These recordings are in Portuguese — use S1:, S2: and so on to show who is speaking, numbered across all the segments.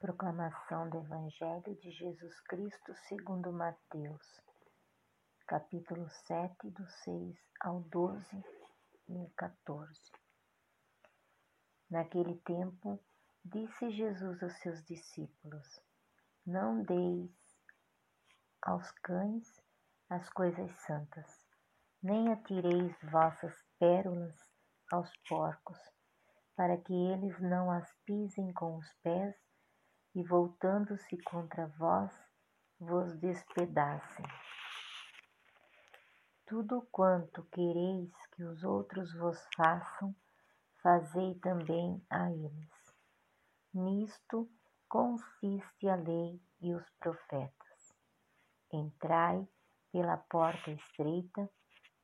S1: Proclamação do Evangelho de Jesus Cristo segundo Mateus, capítulo 7, do 6 ao 12 e 14. Naquele tempo, disse Jesus aos seus discípulos: Não deis aos cães as coisas santas, nem atireis vossas pérolas aos porcos, para que eles não as pisem com os pés e voltando-se contra vós, vos despedacem. Tudo quanto quereis que os outros vos façam, fazei também a eles. Nisto consiste a lei e os profetas. Entrai pela porta estreita,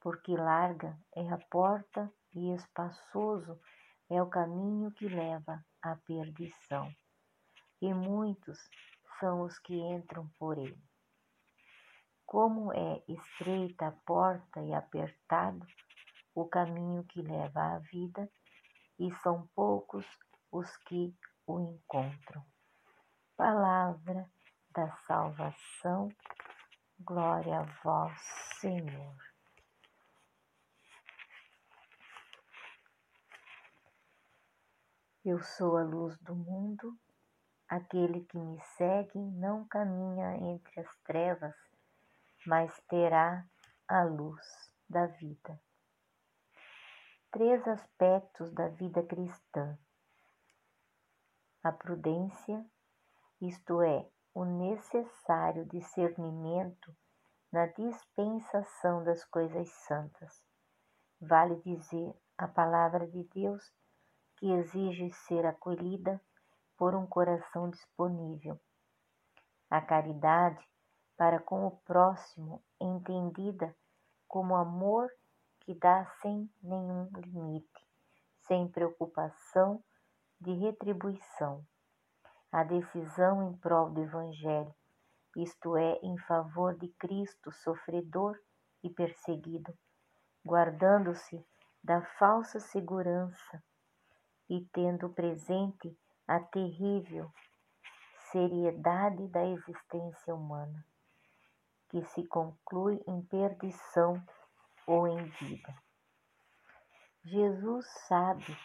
S1: porque larga é a porta e espaçoso é o caminho que leva à perdição e muitos são os que entram por ele. Como é estreita a porta e apertado o caminho que leva à vida, e são poucos os que o encontram. Palavra da salvação, glória a vós, Senhor. Eu sou a luz do mundo Aquele que me segue não caminha entre as trevas, mas terá a luz da vida. Três aspectos da vida cristã: a prudência, isto é, o necessário discernimento na dispensação das coisas santas. Vale dizer a palavra de Deus que exige ser acolhida por um coração disponível. A caridade para com o próximo, entendida como amor que dá sem nenhum limite, sem preocupação de retribuição. A decisão em prol do Evangelho, isto é, em favor de Cristo sofredor e perseguido, guardando-se da falsa segurança e tendo presente a terrível seriedade da existência humana, que se conclui em perdição ou em vida. Jesus sabe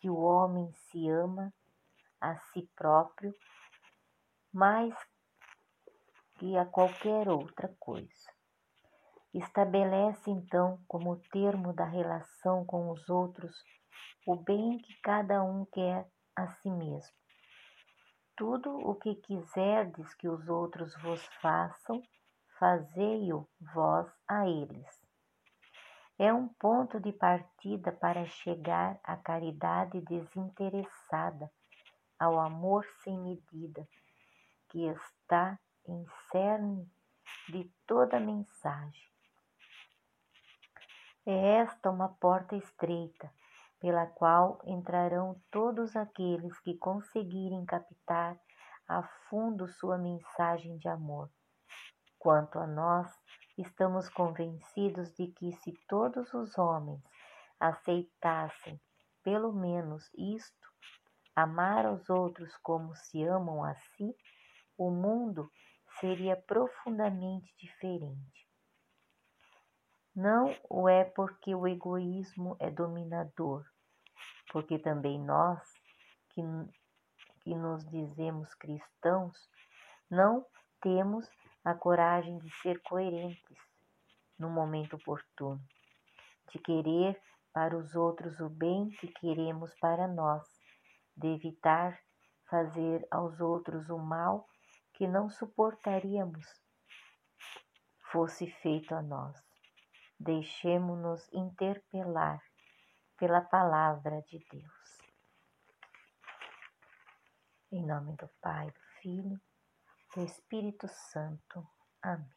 S1: que o homem se ama a si próprio mais que a qualquer outra coisa. Estabelece então como termo da relação com os outros o bem que cada um quer a si mesmo. Tudo o que quiserdes que os outros vos façam, fazei-o vós a eles. É um ponto de partida para chegar à caridade desinteressada, ao amor sem medida, que está em cerne de toda mensagem. É esta uma porta estreita, pela qual entrarão todos aqueles que conseguirem captar a fundo sua mensagem de amor. Quanto a nós, estamos convencidos de que se todos os homens aceitassem pelo menos isto, amar aos outros como se amam a si, o mundo seria profundamente diferente. Não o é porque o egoísmo é dominador, porque também nós, que, que nos dizemos cristãos, não temos a coragem de ser coerentes no momento oportuno, de querer para os outros o bem que queremos para nós, de evitar fazer aos outros o mal que não suportaríamos fosse feito a nós. Deixemo-nos interpelar pela palavra de Deus. Em nome do Pai, do Filho, do Espírito Santo. Amém.